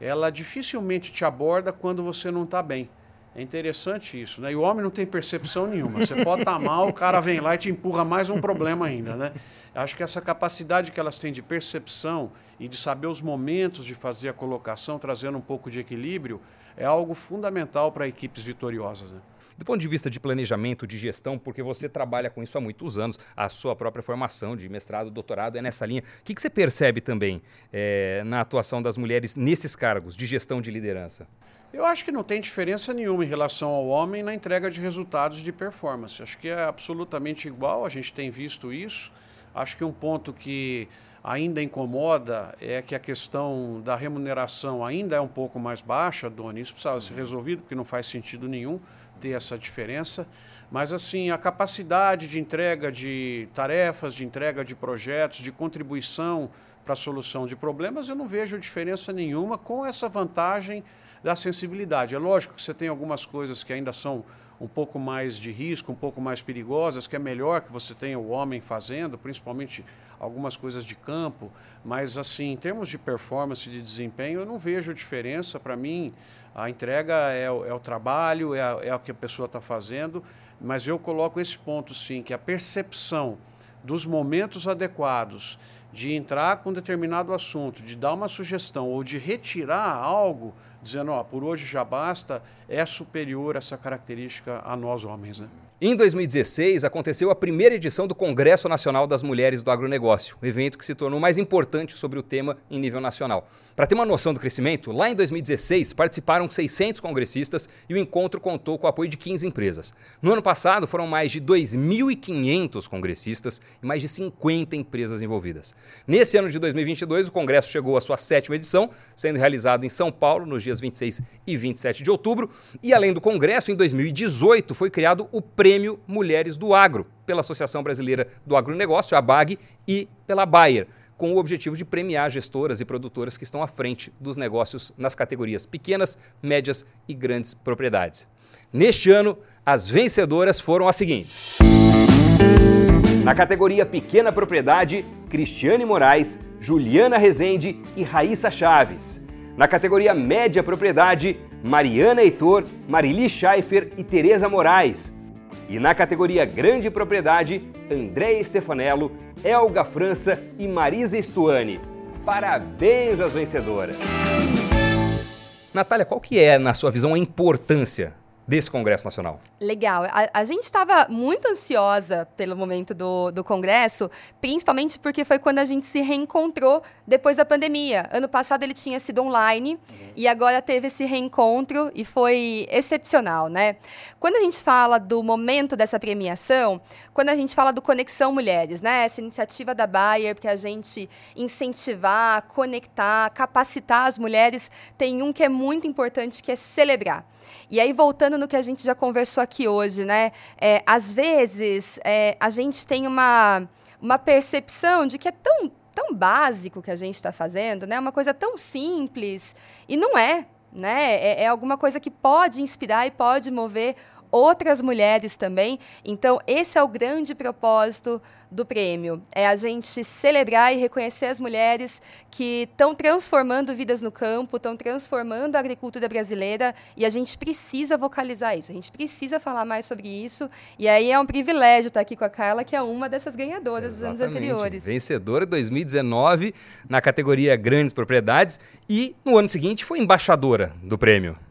Ela dificilmente te aborda quando você não está bem. É interessante isso, né? E o homem não tem percepção nenhuma. Você pode estar tá mal, o cara vem lá e te empurra mais um problema ainda, né? Acho que essa capacidade que elas têm de percepção e de saber os momentos de fazer a colocação, trazendo um pouco de equilíbrio, é algo fundamental para equipes vitoriosas. Né? Do ponto de vista de planejamento, de gestão, porque você trabalha com isso há muitos anos, a sua própria formação de mestrado, doutorado é nessa linha. O que, que você percebe também é, na atuação das mulheres nesses cargos de gestão de liderança? Eu acho que não tem diferença nenhuma em relação ao homem na entrega de resultados de performance. Acho que é absolutamente igual, a gente tem visto isso. Acho que um ponto que ainda incomoda é que a questão da remuneração ainda é um pouco mais baixa, Doni. Isso precisava ser resolvido, porque não faz sentido nenhum ter essa diferença. Mas, assim, a capacidade de entrega de tarefas, de entrega de projetos, de contribuição para a solução de problemas, eu não vejo diferença nenhuma com essa vantagem da sensibilidade. É lógico que você tem algumas coisas que ainda são um pouco mais de risco, um pouco mais perigosas, que é melhor que você tenha o homem fazendo, principalmente algumas coisas de campo, mas assim, em termos de performance, de desempenho, eu não vejo diferença. Para mim, a entrega é o, é o trabalho, é, é o que a pessoa está fazendo, mas eu coloco esse ponto sim, que a percepção dos momentos adequados de entrar com determinado assunto, de dar uma sugestão ou de retirar algo, dizendo, ó, por hoje já basta, é superior essa característica a nós homens, né? Em 2016, aconteceu a primeira edição do Congresso Nacional das Mulheres do Agronegócio, um evento que se tornou mais importante sobre o tema em nível nacional. Para ter uma noção do crescimento, lá em 2016 participaram 600 congressistas e o encontro contou com o apoio de 15 empresas. No ano passado foram mais de 2.500 congressistas e mais de 50 empresas envolvidas. Nesse ano de 2022, o congresso chegou à sua sétima edição, sendo realizado em São Paulo nos dias 26 e 27 de outubro. E além do congresso, em 2018 foi criado o Prêmio Mulheres do Agro pela Associação Brasileira do Agronegócio, a BAG, e pela Bayer com o objetivo de premiar gestoras e produtoras que estão à frente dos negócios nas categorias pequenas, médias e grandes propriedades. Neste ano, as vencedoras foram as seguintes. Na categoria Pequena Propriedade, Cristiane Moraes, Juliana Rezende e Raíssa Chaves. Na categoria Média Propriedade, Mariana Heitor, Marili Schaefer e Tereza Moraes. E na categoria Grande Propriedade, André Stefanello, Elga França e Marisa Stuani. Parabéns às vencedoras! Natália, qual que é, na sua visão, a importância desse Congresso Nacional? Legal. A, a gente estava muito ansiosa pelo momento do, do Congresso, principalmente porque foi quando a gente se reencontrou depois da pandemia. Ano passado ele tinha sido online uhum. e agora teve esse reencontro e foi excepcional, né? Quando a gente fala do momento dessa premiação, quando a gente fala do Conexão Mulheres, né? Essa iniciativa da Bayer para a gente incentivar, conectar, capacitar as mulheres, tem um que é muito importante que é celebrar. E aí, voltando no que a gente já conversou aqui hoje, né? É, às vezes, é, a gente tem uma, uma percepção de que é tão, tão básico que a gente está fazendo, né? Uma coisa tão simples. E não é, né? É, é alguma coisa que pode inspirar e pode mover outras mulheres também. Então, esse é o grande propósito do prêmio. É a gente celebrar e reconhecer as mulheres que estão transformando vidas no campo, estão transformando a agricultura brasileira e a gente precisa vocalizar isso, a gente precisa falar mais sobre isso. E aí é um privilégio estar aqui com a Carla, que é uma dessas ganhadoras Exatamente. dos anos anteriores. Vencedora 2019 na categoria Grandes Propriedades e no ano seguinte foi embaixadora do prêmio.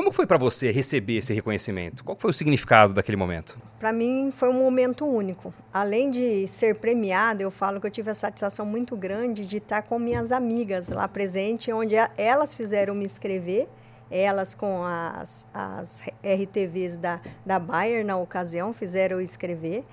Como foi para você receber esse reconhecimento? Qual foi o significado daquele momento? Para mim foi um momento único. Além de ser premiada, eu falo que eu tive a satisfação muito grande de estar com minhas amigas lá presente, onde elas fizeram me inscrever, elas com as, as RTVs da, da Bayer na ocasião fizeram escrever.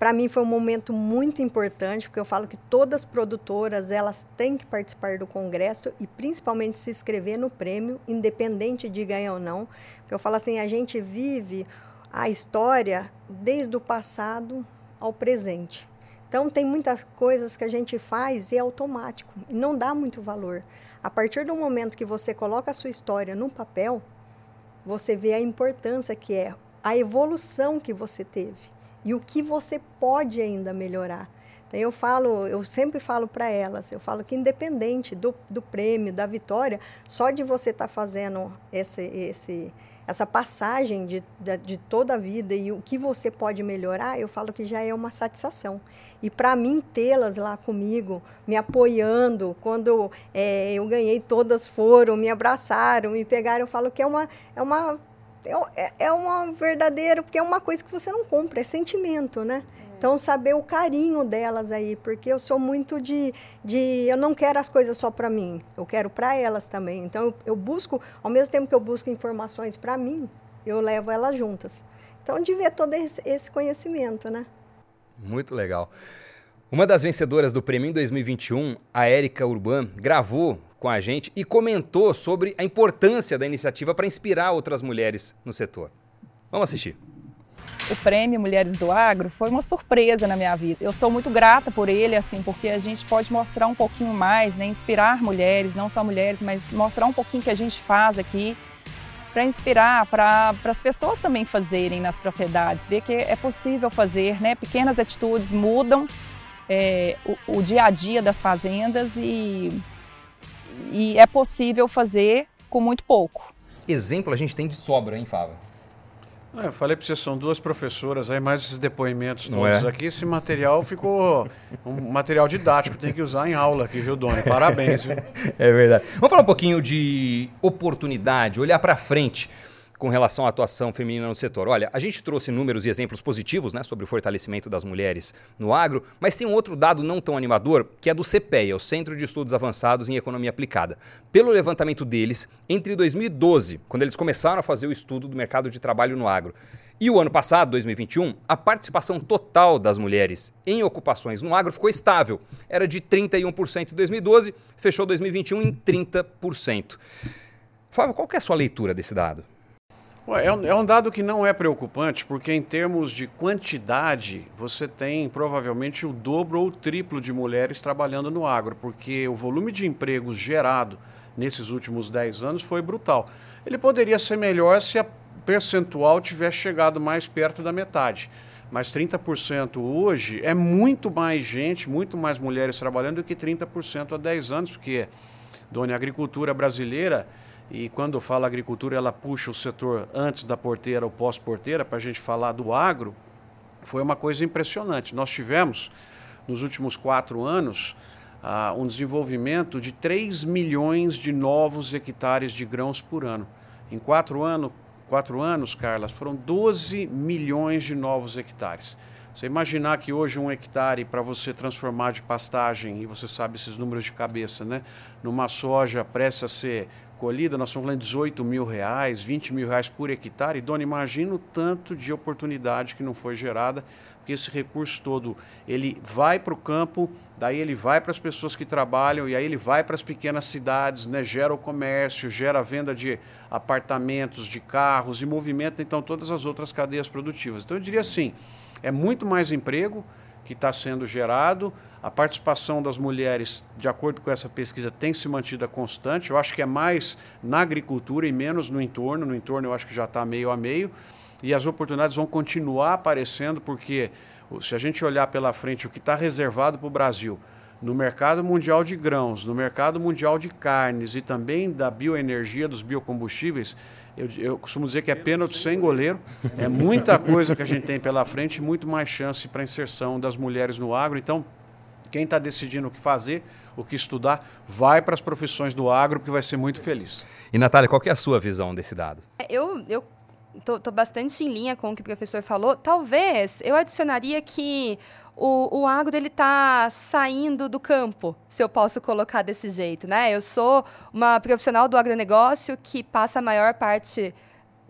Para mim foi um momento muito importante, porque eu falo que todas as produtoras, elas têm que participar do congresso e principalmente se inscrever no prêmio, independente de ganhar ou não. Eu falo assim, a gente vive a história desde o passado ao presente. Então, tem muitas coisas que a gente faz e é automático, e não dá muito valor. A partir do momento que você coloca a sua história no papel, você vê a importância que é, a evolução que você teve e o que você pode ainda melhorar. Então, eu falo, eu sempre falo para elas, eu falo que independente do, do prêmio, da vitória, só de você estar tá fazendo esse, esse, essa passagem de, de, de, toda a vida e o que você pode melhorar, eu falo que já é uma satisfação. E para mim, tê-las lá comigo, me apoiando, quando é, eu ganhei, todas foram, me abraçaram, me pegaram, eu falo que é uma. É uma é, é uma verdadeira, porque é uma coisa que você não compra, é sentimento, né? Então, saber o carinho delas aí, porque eu sou muito de. de eu não quero as coisas só para mim, eu quero para elas também. Então, eu, eu, busco, ao mesmo tempo que eu busco informações para mim, eu levo elas juntas. Então, de ver todo esse, esse conhecimento, né? Muito legal. Uma das vencedoras do prêmio em 2021, a Érica Urban, gravou com a gente e comentou sobre a importância da iniciativa para inspirar outras mulheres no setor. Vamos assistir o prêmio Mulheres do Agro foi uma surpresa na minha vida. Eu sou muito grata por ele, assim, porque a gente pode mostrar um pouquinho mais, né, inspirar mulheres, não só mulheres, mas mostrar um pouquinho que a gente faz aqui para inspirar, para as pessoas também fazerem nas propriedades, ver que é possível fazer, né? Pequenas atitudes mudam é, o, o, dia a dia das fazendas e, e é possível fazer com muito pouco. Exemplo a gente tem de sobra, hein, Fábio? É, eu falei para você, são duas professoras, aí mais esses depoimentos todos é? aqui. Esse material ficou um material didático, tem que usar em aula aqui, viu, Doni? Parabéns, viu? É verdade. Vamos falar um pouquinho de oportunidade, olhar para frente com relação à atuação feminina no setor. Olha, a gente trouxe números e exemplos positivos né, sobre o fortalecimento das mulheres no agro, mas tem um outro dado não tão animador, que é do CPEA, o Centro de Estudos Avançados em Economia Aplicada. Pelo levantamento deles, entre 2012, quando eles começaram a fazer o estudo do mercado de trabalho no agro, e o ano passado, 2021, a participação total das mulheres em ocupações no agro ficou estável. Era de 31% em 2012, fechou 2021 em 30%. Fábio, qual é a sua leitura desse dado? É um, é um, dado que não é preocupante, porque em termos de quantidade, você tem provavelmente o dobro ou o triplo de mulheres trabalhando no agro, porque o volume de empregos gerado nesses últimos 10 anos foi brutal. Ele poderia ser melhor se a percentual tivesse chegado mais perto da metade. Mas 30% hoje é muito mais gente, muito mais mulheres trabalhando do que 30% há 10 anos, porque, dona, a agricultura brasileira e quando fala agricultura, ela puxa o setor antes da porteira ou pós-porteira, para a gente falar do agro, foi uma coisa impressionante. Nós tivemos, nos últimos quatro anos, uh, um desenvolvimento de 3 milhões de novos hectares de grãos por ano. Em quatro, ano, quatro anos, Carlas, foram 12 milhões de novos hectares. Você imaginar que hoje um hectare para você transformar de pastagem, e você sabe esses números de cabeça, né? Numa soja presta a ser colhida, nós estamos falando de 18 mil reais, 20 mil reais por hectare. Dona, imagina o tanto de oportunidade que não foi gerada, porque esse recurso todo, ele vai para o campo, daí ele vai para as pessoas que trabalham, e aí ele vai para as pequenas cidades, né? gera o comércio, gera a venda de apartamentos, de carros, e movimenta, então, todas as outras cadeias produtivas. Então, eu diria assim, é muito mais emprego que está sendo gerado, a participação das mulheres, de acordo com essa pesquisa, tem se mantido constante. Eu acho que é mais na agricultura e menos no entorno. No entorno eu acho que já está meio a meio. E as oportunidades vão continuar aparecendo, porque se a gente olhar pela frente o que está reservado para o Brasil no mercado mundial de grãos, no mercado mundial de carnes e também da bioenergia, dos biocombustíveis, eu, eu, costumo dizer que é pênalti sem goleiro. É muita coisa que a gente tem pela frente muito mais chance para inserção das mulheres no agro. Então, quem está decidindo o que fazer, o que estudar, vai para as profissões do agro, porque vai ser muito feliz. E, Natália, qual é a sua visão desse dado? Eu, eu tô, tô, bastante em linha com o que o professor falou. Talvez eu adicionaria que o, o agro ele está saindo do campo, se eu posso colocar desse jeito. Né? Eu sou uma profissional do agronegócio que passa a maior parte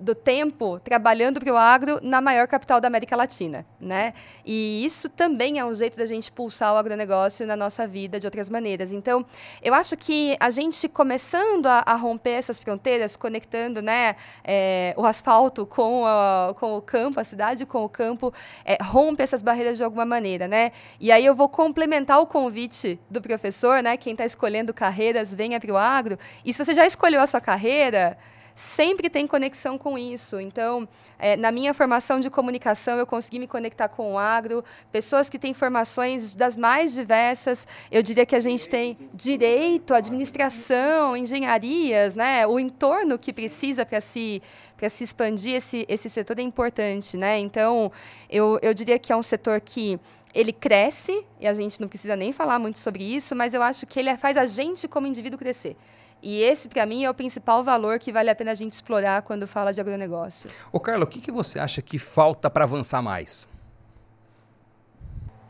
do tempo trabalhando para o agro na maior capital da América Latina, né? E isso também é um jeito da gente pulsar o agronegócio na nossa vida de outras maneiras. Então, eu acho que a gente começando a, a romper essas fronteiras, conectando, né, é, o asfalto com, a, com o campo, a cidade com o campo, é, rompe essas barreiras de alguma maneira, né? E aí eu vou complementar o convite do professor, né? Quem está escolhendo carreiras, venha para o agro. E se você já escolheu a sua carreira, sempre tem conexão com isso. Então, é, na minha formação de comunicação, eu consegui me conectar com o agro, pessoas que têm formações das mais diversas. Eu diria que a gente tem direito, administração, engenharias, né? o entorno que precisa para se para se expandir esse, esse setor é importante, né? Então, eu, eu diria que é um setor que ele cresce, e a gente não precisa nem falar muito sobre isso, mas eu acho que ele faz a gente como indivíduo crescer. E esse, para mim, é o principal valor que vale a pena a gente explorar quando fala de agronegócio. Ô, Carla, o que, que você acha que falta para avançar mais?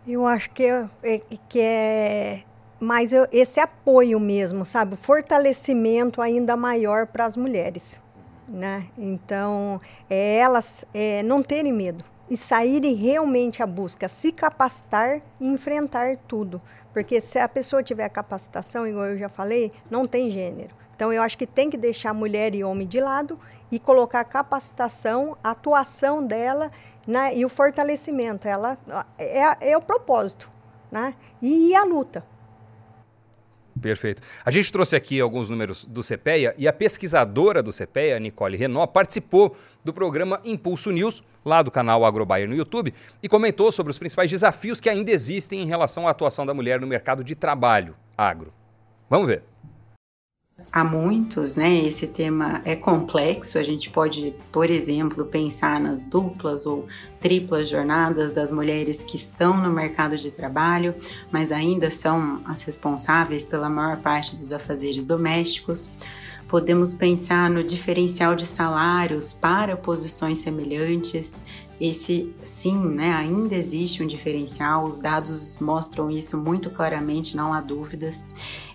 Eu acho que é, é que é mais esse apoio mesmo, sabe? Fortalecimento ainda maior para as mulheres. Né? Então, é elas é, não terem medo e saírem realmente à busca, se capacitar e enfrentar tudo. Porque se a pessoa tiver capacitação, igual eu já falei, não tem gênero. Então eu acho que tem que deixar mulher e homem de lado e colocar a capacitação, a atuação dela né, e o fortalecimento. Ela é, é o propósito. Né? E a luta. Perfeito. A gente trouxe aqui alguns números do CPEA e a pesquisadora do CPEA, Nicole Renault, participou do programa Impulso News, lá do canal Agrobaia no YouTube, e comentou sobre os principais desafios que ainda existem em relação à atuação da mulher no mercado de trabalho agro. Vamos ver há muitos, né? Esse tema é complexo. A gente pode, por exemplo, pensar nas duplas ou triplas jornadas das mulheres que estão no mercado de trabalho, mas ainda são as responsáveis pela maior parte dos afazeres domésticos. Podemos pensar no diferencial de salários para posições semelhantes esse sim, né, ainda existe um diferencial, os dados mostram isso muito claramente, não há dúvidas,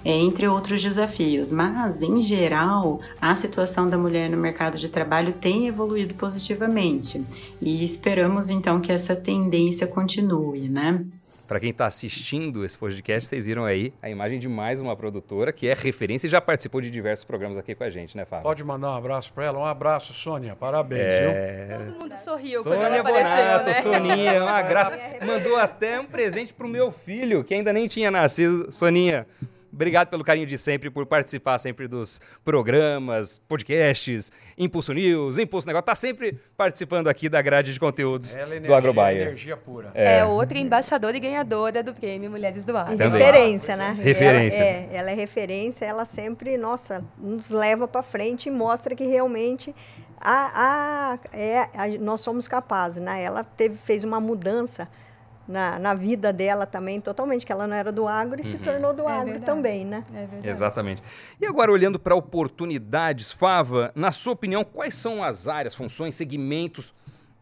é, entre outros desafios. Mas, em geral, a situação da mulher no mercado de trabalho tem evoluído positivamente e esperamos então que essa tendência continue, né? Para quem está assistindo esse podcast, vocês viram aí a imagem de mais uma produtora que é referência e já participou de diversos programas aqui com a gente, né, Fábio? Pode mandar um abraço para ela. Um abraço, Sônia. Parabéns, é... viu? Todo mundo sorriu Sônia quando ela apareceu, Bonato, né? Soninha, uma graça. Mandou até um presente pro meu filho, que ainda nem tinha nascido. Soninha, Obrigado pelo carinho de sempre, por participar sempre dos programas, podcasts, Impulso News, Impulso Negócio. Tá sempre participando aqui da grade de conteúdos Ela é energia, do Agrobaia. energia pura. É. é outra embaixadora e ganhadora do prêmio Mulheres do Agro. Também. Referência, né? Referência. Ela é, ela é referência, ela sempre, nossa, nos leva para frente e mostra que realmente a, a, é, a, nós somos capazes, né? Ela teve, fez uma mudança na, na vida dela também, totalmente, que ela não era do agro e uhum. se tornou do é agro verdade. também, né? É verdade. Exatamente. E agora, olhando para oportunidades, Fava, na sua opinião, quais são as áreas, funções, segmentos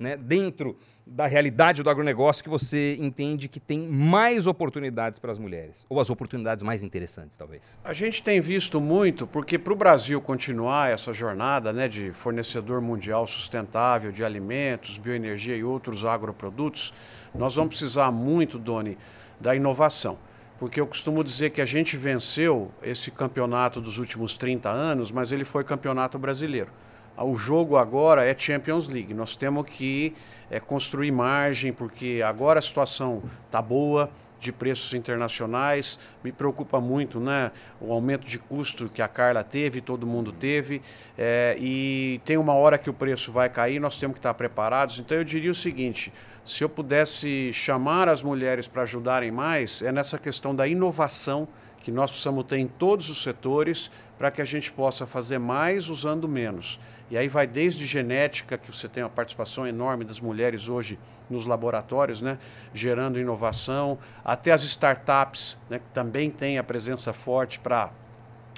né, dentro da realidade do agronegócio que você entende que tem mais oportunidades para as mulheres? Ou as oportunidades mais interessantes, talvez? A gente tem visto muito, porque para o Brasil continuar essa jornada né, de fornecedor mundial sustentável de alimentos, bioenergia e outros agroprodutos, nós vamos precisar muito, Doni, da inovação. Porque eu costumo dizer que a gente venceu esse campeonato dos últimos 30 anos, mas ele foi campeonato brasileiro. O jogo agora é Champions League. Nós temos que é, construir margem, porque agora a situação está boa de preços internacionais. Me preocupa muito né, o aumento de custo que a Carla teve, todo mundo teve. É, e tem uma hora que o preço vai cair, nós temos que estar preparados. Então eu diria o seguinte se eu pudesse chamar as mulheres para ajudarem mais, é nessa questão da inovação que nós precisamos ter em todos os setores para que a gente possa fazer mais usando menos. E aí vai desde genética, que você tem uma participação enorme das mulheres hoje nos laboratórios, né, gerando inovação, até as startups, né, que também têm a presença forte para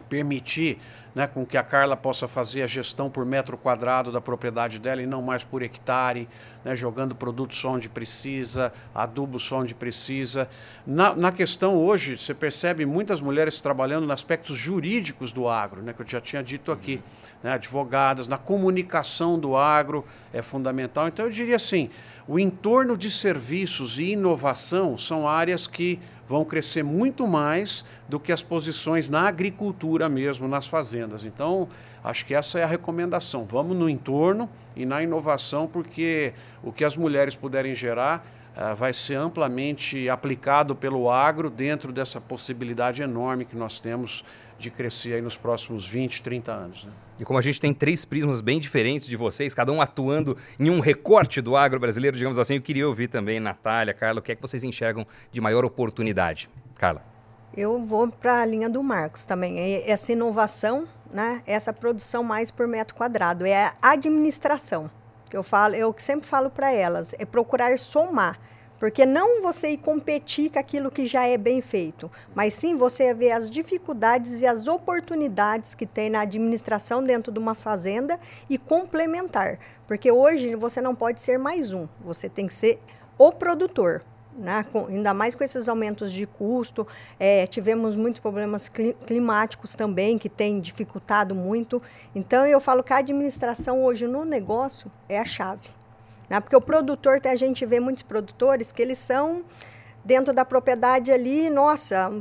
permitir né, com que a Carla possa fazer a gestão por metro quadrado da propriedade dela e não mais por hectare, né, jogando produtos só onde precisa, adubo só onde precisa. Na, na, questão hoje, você percebe muitas mulheres trabalhando nos aspectos jurídicos do agro, né, que eu já tinha dito aqui, né, advogadas, na comunicação do agro é fundamental. Então eu diria assim, o entorno de serviços e inovação são áreas que vão crescer muito mais do que as posições na agricultura mesmo, nas fazendas. Então, acho que essa é a recomendação. Vamos no entorno e na inovação, porque o que as mulheres puderem gerar uh, vai ser amplamente aplicado pelo agro dentro dessa possibilidade enorme que nós temos de crescer aí nos próximos 20, 30 anos. Né? E como a gente tem três prismas bem diferentes de vocês, cada um atuando em um recorte do agro brasileiro, digamos assim, eu queria ouvir também, Natália, Carla, o que é que vocês enxergam de maior oportunidade? Carla. Eu vou para a linha do Marcos também. Essa inovação, né? essa produção mais por metro quadrado, é a administração. Que eu falo, eu sempre falo para elas, é procurar somar porque não você ir competir com aquilo que já é bem feito, mas sim você ver as dificuldades e as oportunidades que tem na administração dentro de uma fazenda e complementar. Porque hoje você não pode ser mais um, você tem que ser o produtor. Né? Com, ainda mais com esses aumentos de custo, é, tivemos muitos problemas climáticos também que têm dificultado muito. Então eu falo que a administração hoje no negócio é a chave. Né? Porque o produtor, a gente vê muitos produtores que eles são dentro da propriedade ali, nossa,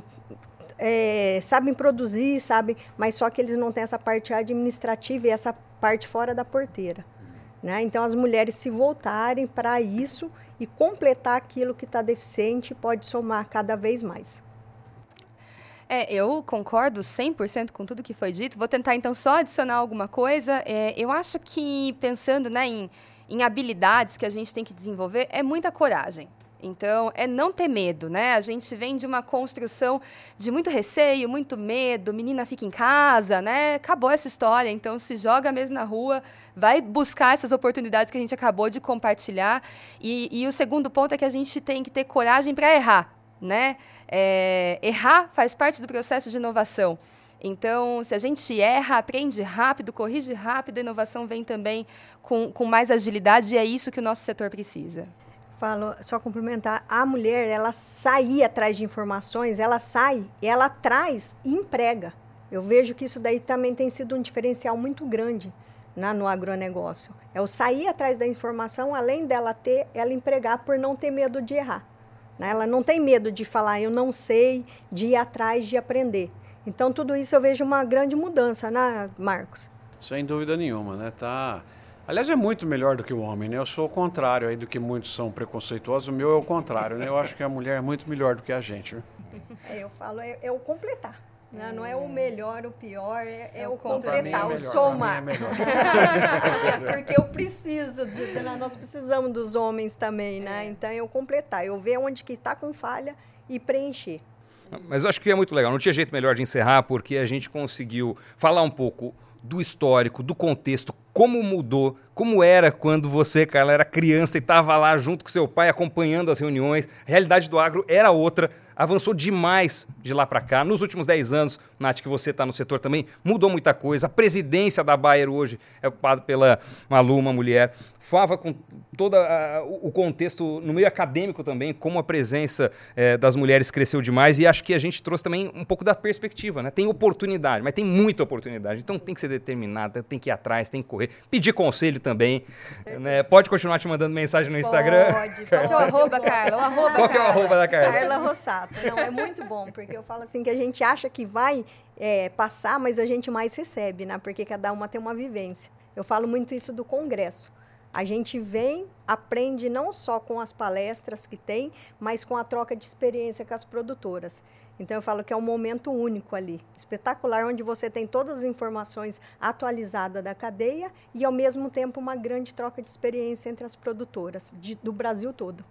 é, sabem produzir, sabem, mas só que eles não têm essa parte administrativa e essa parte fora da porteira. Né? Então, as mulheres se voltarem para isso e completar aquilo que está deficiente pode somar cada vez mais. É, eu concordo 100% com tudo que foi dito. Vou tentar, então, só adicionar alguma coisa. É, eu acho que, pensando né, em em habilidades que a gente tem que desenvolver é muita coragem. Então, é não ter medo, né? A gente vem de uma construção de muito receio, muito medo, menina fica em casa, né? Acabou essa história, então se joga mesmo na rua, vai buscar essas oportunidades que a gente acabou de compartilhar. E, e o segundo ponto é que a gente tem que ter coragem para errar, né? É, errar faz parte do processo de inovação. Então, se a gente erra, aprende rápido, corrige rápido, a inovação vem também com, com mais agilidade e é isso que o nosso setor precisa. Falo, só complementar, a mulher, ela sair atrás de informações, ela sai, ela traz e emprega. Eu vejo que isso daí também tem sido um diferencial muito grande né, no agronegócio. É o sair atrás da informação, além dela ter, ela empregar por não ter medo de errar. Né? Ela não tem medo de falar, eu não sei, de ir atrás de aprender. Então, tudo isso eu vejo uma grande mudança, né, Marcos? Sem dúvida nenhuma, né? Tá... Aliás, é muito melhor do que o homem, né? Eu sou o contrário aí do que muitos são preconceituosos. O meu é o contrário, né? Eu acho que a mulher é muito melhor do que a gente. Né? É, eu falo, é, é o completar. Né? Não é o melhor, o pior, é, é, é o completar, é o somar. É Porque eu preciso, de, né? nós precisamos dos homens também, né? Então, eu completar, eu ver onde que está com falha e preencher. Mas acho que é muito legal. Não tinha jeito melhor de encerrar, porque a gente conseguiu falar um pouco do histórico, do contexto, como mudou, como era quando você, Carla, era criança e estava lá junto com seu pai acompanhando as reuniões. A realidade do agro era outra avançou demais de lá para cá. Nos últimos 10 anos, Nath, que você está no setor também, mudou muita coisa. A presidência da Bayer hoje é ocupada pela Malu, uma mulher. Fava com todo o contexto no meio acadêmico também, como a presença é, das mulheres cresceu demais. E acho que a gente trouxe também um pouco da perspectiva. Né? Tem oportunidade, mas tem muita oportunidade. Então tem que ser determinada, tem que ir atrás, tem que correr. Pedir conselho também. Né? Pode continuar te mandando mensagem no Instagram. Pode. Qual que é o arroba, Carla? O arroba, Qual que é o arroba da Carla? Carla Rossato. Não, é muito bom, porque eu falo assim que a gente acha que vai é, passar, mas a gente mais recebe, né? Porque cada uma tem uma vivência. Eu falo muito isso do congresso. A gente vem, aprende não só com as palestras que tem, mas com a troca de experiência com as produtoras. Então eu falo que é um momento único ali, espetacular, onde você tem todas as informações atualizadas da cadeia e ao mesmo tempo uma grande troca de experiência entre as produtoras de, do Brasil todo.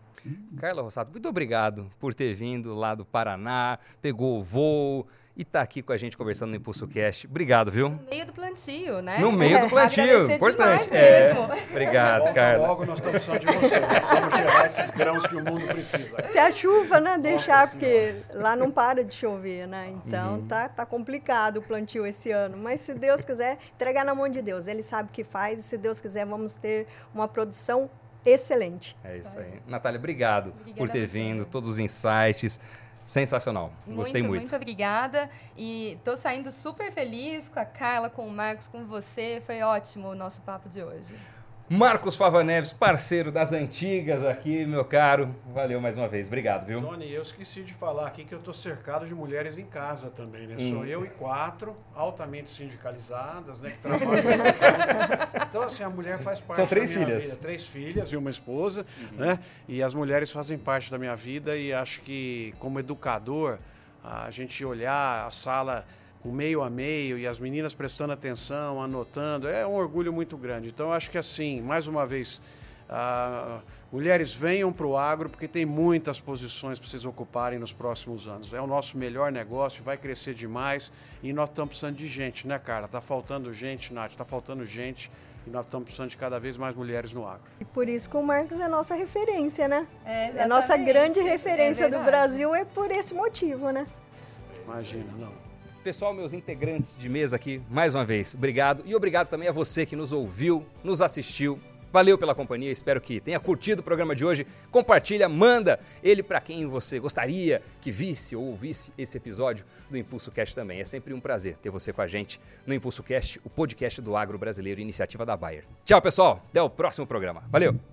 Carla Rossato, muito obrigado por ter vindo lá do Paraná, pegou o voo e tá aqui com a gente conversando no Impulso Cast. Obrigado, viu? No meio do plantio, né? No meio do plantio, Agradecer importante. É. mesmo. Obrigado, Logo, Carla. logo nós estamos precisando de você. Precisamos gerar esses grãos que o mundo precisa. Se a chuva, né, deixar, Nossa porque lá não para de chover, né? Então Uhum. tá, tá complicado o plantio esse ano. Mas se Deus quiser, entregar na mão de Deus. Ele sabe o que faz e se Deus quiser, vamos ter uma produção excelente. É isso aí. Natália, obrigado Obrigada por ter vindo, todos os insights. Sensacional. Gostei muito. Muito obrigada. E tô saindo super feliz com a Carla, com o Marcos, com você. Foi ótimo o nosso papo de hoje. Marcos Fava Neves, parceiro das antigas aqui, meu caro. Valeu mais uma vez. Obrigado, viu? Tony, eu esqueci de falar aqui que eu estou cercado de mulheres em casa também, né? Hum. Sou eu e quatro, altamente sindicalizadas, né? Que trabalham. Então, assim, a mulher faz parte São três da minha filhas. vida. Três filhas e uma esposa, né? E as mulheres fazem parte da minha vida e acho que, como educador, a gente olhar a sala com meio a meio e as meninas prestando atenção, anotando, é um orgulho muito grande. Então, eu acho que, assim, mais uma vez, ah, mulheres venham para o agro porque tem muitas posições para vocês ocuparem nos próximos anos. É o nosso melhor negócio, vai crescer demais e nós estamos precisando de gente, né, cara? Tá faltando gente, Nath, tá faltando gente e nós estamos precisando de cada vez mais mulheres no agro. E por isso que o Marcos é a nossa referência, né? É, a nossa grande É referência do verdade. Brasil é por esse motivo, né? Imagina, não. Pessoal, meus integrantes de mesa aqui, mais uma vez, obrigado. E obrigado também a você que nos ouviu, nos assistiu. Valeu pela companhia, espero que tenha curtido o programa de hoje. Compartilha, manda ele para quem você gostaria que visse ou ouvisse esse episódio do Impulso Cast também. É sempre um prazer ter você com a gente no Impulso Cast, o podcast do agro brasileiro, iniciativa da Bayer. Tchau, pessoal. Até o próximo programa. Valeu!